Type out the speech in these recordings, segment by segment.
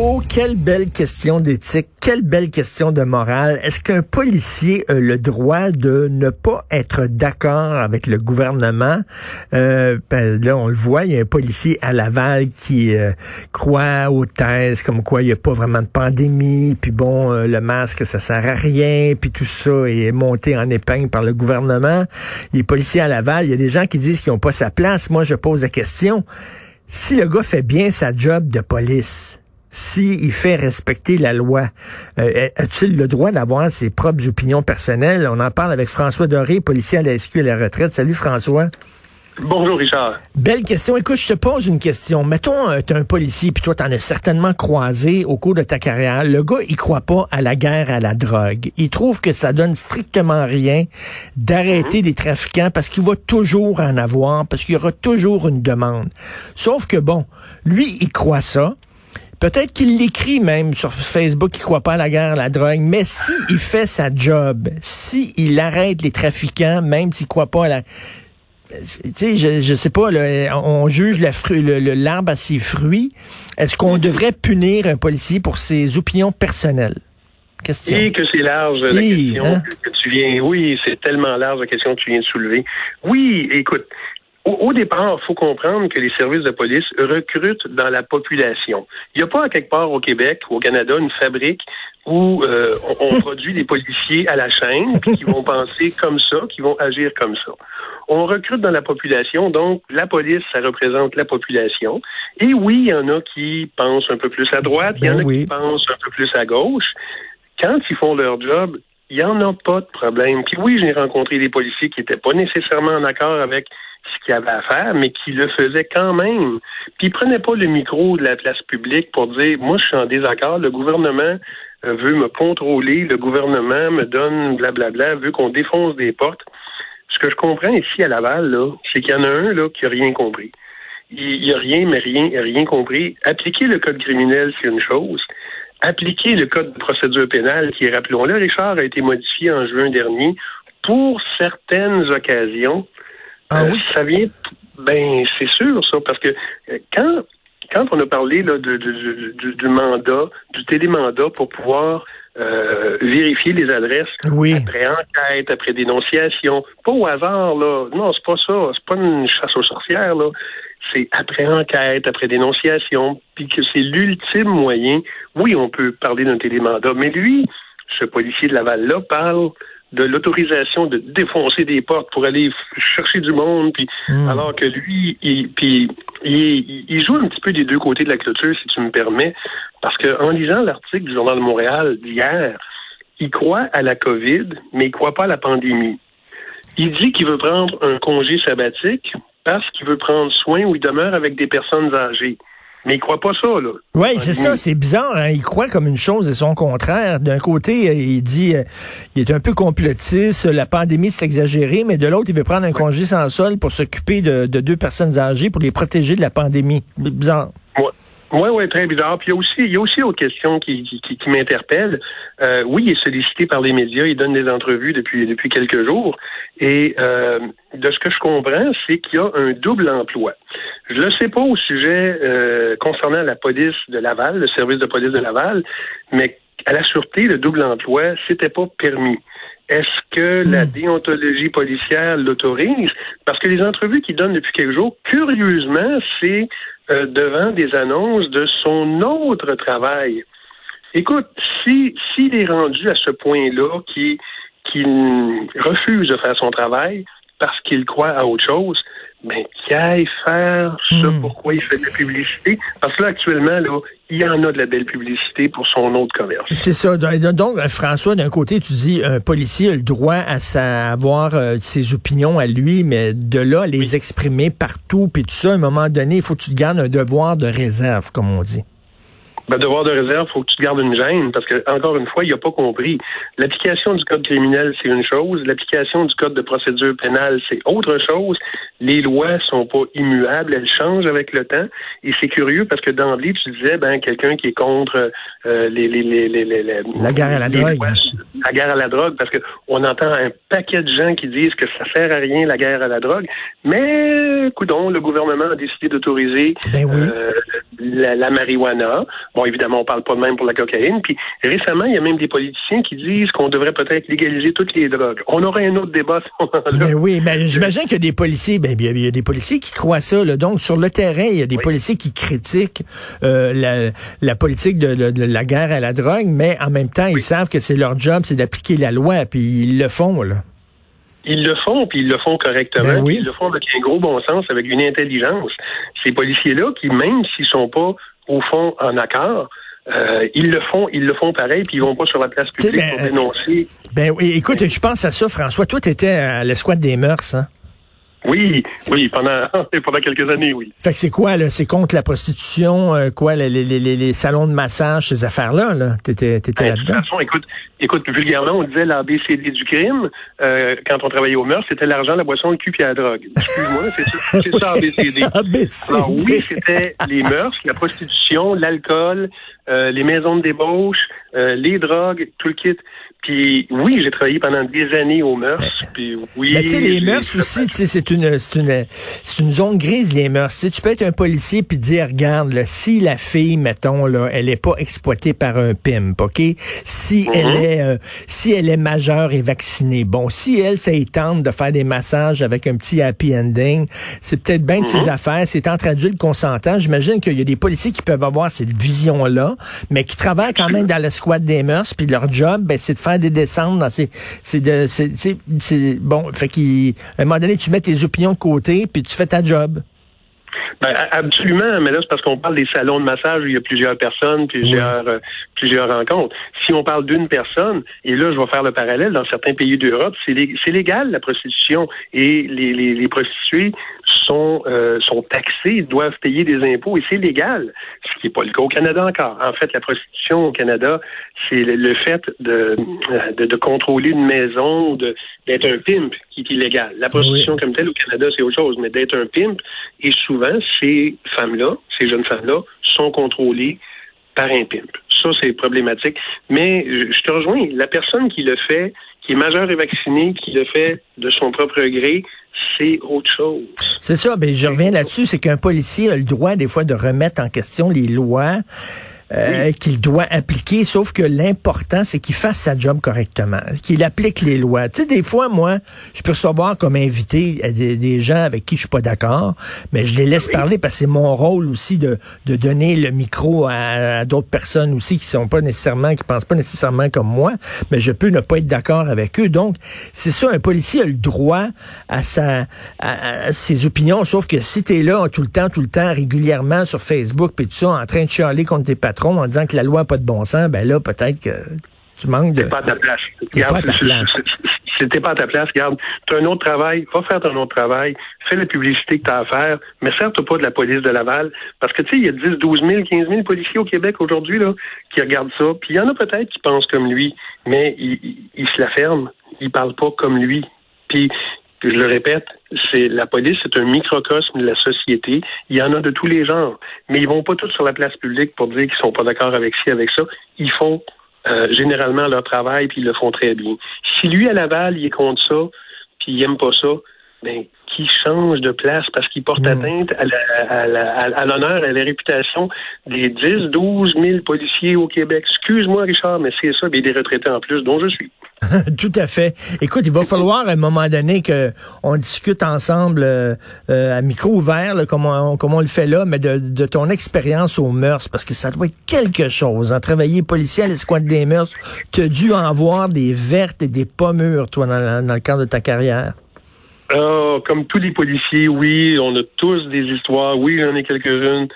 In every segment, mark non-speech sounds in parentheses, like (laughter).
Oh, quelle belle question d'éthique, quelle belle question de morale. Est-ce qu'un policier a le droit de ne pas être d'accord avec le gouvernement? Euh, ben, là, on le voit, il y a un policier à Laval qui euh, croit aux thèses comme quoi il n'y a pas vraiment de pandémie, puis bon, euh, le masque, ça sert à rien, puis tout ça est monté en épingle par le gouvernement. Les policiers à Laval, il y a des gens qui disent qu'ils n'ont pas sa place. Moi, je pose la question. Si le gars fait bien sa job de police, s'il fait respecter la loi, euh, a-t-il le droit d'avoir ses propres opinions personnelles? On en parle avec François Doré, policier à la SQ à la retraite. Salut François. Bonjour Richard. Belle question. Écoute, je te pose une question. Mettons, euh, tu es un policier, puis toi, tu en as certainement croisé au cours de ta carrière. Le gars, il croit pas à la guerre à la drogue. Il trouve que ça donne strictement rien d'arrêter des trafiquants parce qu'il va toujours en avoir, parce qu'il y aura toujours une demande. Sauf que bon, lui, il croit ça. Peut-être qu'il l'écrit même sur Facebook qu'il croit pas à la guerre, à la drogue, mais si il fait sa job, si il arrête les trafiquants, même s'il croit pas à la... Tu sais, je, je sais pas, là, on juge l'arbre le, le, à ses fruits. Est-ce qu'on devrait punir un policier pour ses opinions personnelles? Question. Et que c'est large la question hein? que tu viens. Oui, c'est tellement large la question que tu viens de soulever. Oui, écoute, au, départ, il faut comprendre que les services de police recrutent dans la population. Il n'y a pas quelque part au Québec ou au Canada une fabrique où euh, on, (laughs) produit des policiers à la chaîne qui vont penser comme ça, qui vont agir comme ça. On recrute dans la population, donc la police, ça représente la population. Et oui, il y en a qui pensent un peu plus à droite, il y en a ben qui pensent un peu plus à gauche. Quand ils font leur job, il n'y en a pas de problème. Puis oui, j'ai rencontré des policiers qui n'étaient pas nécessairement en accord avec ce qu'il avait à faire, mais qui le faisait quand même. Puis il prenait pas le micro de la place publique pour dire moi je suis en désaccord, le gouvernement euh, veut me contrôler, le gouvernement me donne blablabla, veut qu'on défonce des portes. Ce que je comprends ici à Laval, là, c'est qu'il y en a un là qui a rien compris. Il n'y a rien, mais rien, rien compris. Appliquer le code criminel, c'est une chose. Appliquer le code de procédure pénale, qui, rappelons-le, Richard, a été modifié en juin dernier pour certaines occasions ah euh, oui? ça vient, ben c'est sûr ça, parce que euh, quand quand on a parlé là, de, du, mandat, du télémandat pour pouvoir euh, vérifier les adresses après enquête, après dénonciation, pas au hasard là, non c'est pas ça, c'est pas une chasse aux sorcières là, c'est après enquête, après dénonciation, puis que c'est l'ultime moyen. Oui, on peut parler d'un télémandat, mais lui, ce policier de Laval là parle de l'autorisation de défoncer des portes pour aller chercher du monde, puis hmm. alors que lui, il, puis il, joue un petit peu des deux côtés de la clôture, si tu me permets, parce que en lisant l'article du Journal de Montréal d'hier, il croit à la COVID, mais il croit pas à la pandémie. Il dit qu'il veut prendre un congé sabbatique parce qu'il veut prendre soin ou il demeure avec des personnes âgées. Mais il croit pas ça, là. Oui, c'est ça, c'est bizarre. Hein? Il croit comme une chose et son contraire. D'un côté, euh, il dit euh, il est un peu complotiste, la pandémie c'est exagéré, mais de l'autre, il veut prendre un congé sans sol pour s'occuper de, deux personnes âgées pour les protéger de la pandémie. Bizarre. Oui, oui, très bizarre. Puis il y a aussi, il y a aussi autre question qui, qui, qui, m'interpelle. Euh, oui, il est sollicité par les médias, il donne des entrevues depuis depuis quelques jours. Et euh, de ce que je comprends, c'est qu'il y a un double emploi. Je ne le sais pas au sujet euh, concernant la police de Laval, le service de police de Laval, mais à la sûreté, le double emploi, c'était pas permis. Est-ce que la hmm. déontologie policière l'autorise? Parce que les entrevues qu'il donne depuis quelques jours, curieusement, c'est euh, devant des annonces de son autre travail. Écoute, si s'il est rendu à ce point-là, qui qui refuse de faire son travail parce qu'il croit à autre chose, ben, qu'il aille faire ça, hmm. pourquoi il fait de la publicité? Parce que là, actuellement, là, il y en a de la belle publicité pour son autre commerce. C'est ça. Donc, François, d'un côté, tu dis, un policier a le droit à savoir euh, ses opinions à lui, mais de là, les exprimer partout, puis tout ça, à un moment donné, il faut que tu te gardes un devoir de réserve, comme on dit. Ben, devoir de réserve, faut que tu te gardes une gêne parce que encore une fois, il n'a pas compris. L'application du code criminel, c'est une chose. L'application du code de procédure pénale, c'est autre chose. Les lois sont pas immuables, elles changent avec le temps. Et c'est curieux parce que d'emblée, tu disais, ben quelqu'un qui est contre euh, les, les, les, les, la guerre à la drogue, la guerre à la drogue, parce que on entend un paquet de gens qui disent que ça sert à rien la guerre à la drogue. Mais, coudon, le gouvernement a décidé d'autoriser ben euh, la, la marijuana. Bon, évidemment, on parle pas de même pour la cocaïne. Puis récemment, il y a même des politiciens qui disent qu'on devrait peut-être légaliser toutes les drogues. On aurait un autre débat. Mais oui, mais j'imagine qu'il y a des policiers, ben, il y a des policiers qui croient ça. Là. Donc, sur le terrain, il y a des policiers qui critiquent euh, la, la, politique de, de, la guerre à la drogue, mais en même temps, ils savent que c'est leur job, c'est d'appliquer la loi, puis ils le font. là. Ils le font, puis ils le font correctement. Ben oui. Ils le font avec un gros bon sens, avec une intelligence. Ces policiers-là, qui même s'ils sont pas au fond en accord, euh, ils le font, ils le font pareil, puis ils vont pas sur la place publique ben, pour dénoncer. Ben oui, écoute, je pense à ça, François. Toi, tu étais à l'escouade des mœurs, hein? Oui, oui, pendant, (laughs) pendant quelques années, oui. Fait que c'est quoi, là? C'est contre la prostitution, euh, quoi, les, les, les, les, salons de massage, ces affaires-là, là? T'étais, t'étais Ben, là-dedans? De toute façon, écoute, écoute, vulgairement, on disait l'ABCD du crime. Euh, quand on travaillait au mœurs, c'était l'argent, la boisson, le cul puis la drogue. Excuse-moi, c'est ça, (laughs) c'est ça ABCD. ABCD. (laughs) Alors oui, c'était les mœurs, la prostitution, l'alcool, euh, les maisons de débauche, euh, les drogues, tout le kit. Puis oui, j'ai travaillé pendant des années aux mœurs. Puis oui. Mais tu sais, les mœurs aussi, tu sais, c'est une, c'est une, c'est une zone grise, les mœurs. Tu peux être un policier puis dire, regarde, là, si la fille, mettons, là, elle est pas exploitée par un pimp, OK? Si Mhm. elle est, euh, si elle est majeure et vaccinée, bon, si elle, ça tente de faire des massages avec un petit happy ending, c'est peut-être bien de Mhm. ses affaires, c'est entre adultes consentants. J'imagine qu'il y a des policiers qui peuvent avoir cette vision-là, mais qui travaillent quand même dans la squad des mœurs, puis leur job, ben, c'est de faire des descentes dans ces, c'est de, c'est, c'est, c'est- bon, fait qu'à un moment donné, tu mets tes opinions de côté, puis tu fais ta job. Ben, absolument, mais là, c'est parce qu'on parle des salons de massage où il y a plusieurs personnes, plusieurs, euh, plusieurs rencontres. Si on parle d'une personne, et là, je vais faire le parallèle, dans certains pays d'Europe, c'est lég- c'est légal, la prostitution, et les, les, les prostituées sont, euh, sont taxées, doivent payer des impôts, et c'est légal, ce qui n'est pas le cas au Canada encore. En fait, la prostitution au Canada, c'est le, le fait de, de, de contrôler une maison, de d'être un pimp qui est illégal. La prostitution comme telle au Canada, c'est autre chose, mais d'être un pimp, et souvent, ces femmes-là, ces jeunes femmes-là, sont contrôlées par un pimp. Ça, c'est problématique. Mais je te rejoins, la personne qui le fait, qui est majeure et vaccinée, qui le fait de son propre gré, c'est autre chose. C'est ça, ben, je reviens là-dessus, c'est qu'un policier a le droit, des fois, de remettre en question les lois. Euh, qu'il doit appliquer, sauf que l'important, c'est qu'il fasse sa job correctement, qu'il applique les lois. Tu sais, des fois, moi, je peux recevoir comme invité à des, des gens avec qui je suis pas d'accord, mais je les laisse parler parce que c'est mon rôle aussi de, de donner le micro à, à d'autres personnes aussi qui sont pas nécessairement, qui pensent pas nécessairement comme moi, mais je peux ne pas être d'accord avec eux. Donc, c'est ça, un policier a le droit à sa, à, à ses opinions, sauf que si tu es là tout le temps, tout le temps, régulièrement sur Facebook, puis tout ça, en train de chialer contre tes patrons en disant que la loi n'a pas de bon sens, ben là, peut-être que tu manques de... T'es pas à ta place. Pas à ta place. t'es pas à ta place, regarde, tu as un autre travail, va faire ton autre travail, fais la publicité que tu as à faire, mais sers-toi pas de la police de Laval, parce que tu sais, il y a 10, 12 000, 15 000 policiers au Québec aujourd'hui là qui regardent ça, puis il y en a peut-être qui pensent comme lui, mais ils, ils- ils se la ferment, ils parlent pas comme lui. Puis je le répète, c'est la police, c'est un microcosme de la société. Il y en a de tous les genres, mais ils vont pas tous sur la place publique pour dire qu'ils sont pas d'accord avec ci, avec ça. Ils font euh, généralement leur travail puis ils le font très bien. Si lui à Laval il est contre ça, puis il aime pas ça, ben qui change de place parce qu'il porte atteinte à la- à à- à l'honneur, à la réputation des 10, 12 000 policiers au Québec. Excuse-moi, Richard, mais c'est ça, mais des retraités en plus, dont je suis. (laughs) Tout à fait. Écoute, il va (laughs) falloir à un moment donné que on discute ensemble euh, euh, à micro ouvert, là, comme, on, comme on le fait là, mais de, de ton expérience aux mœurs, parce que ça doit être quelque chose. En travailler policier à l'escouade des mœurs, tu as dû en voir des vertes et des pas mûres, toi, dans, dans le cadre de ta carrière. Ah, comme tous les policiers, oui, on a tous des histoires. Oui, j'en ai quelques-unes,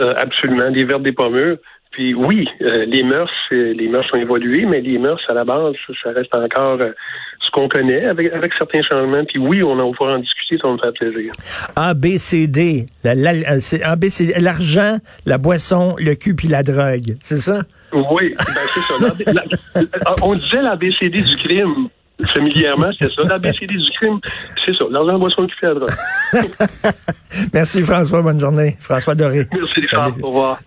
euh, absolument, des vertes, des pommures. Puis oui, euh, les mœurs, euh, les mœurs ont évolué, mais les mœurs, à la base, ça, reste encore euh, ce qu'on connaît avec, avec certains changements. Puis oui, on, va pouvoir en discuter, ça me faire plaisir. A, B, C, D. La, la, B, C, l'argent, la boisson, le cul puis la drogue. C'est ça? Oui, ben c'est ça. on disait l'ABCD du crime familièrement, c'est ça. L'ABCD du crime, c'est ça. L'argent, la boisson, le cul, la drogue. (laughs) Merci François, bonne journée. François Doré. Merci, François. Au revoir.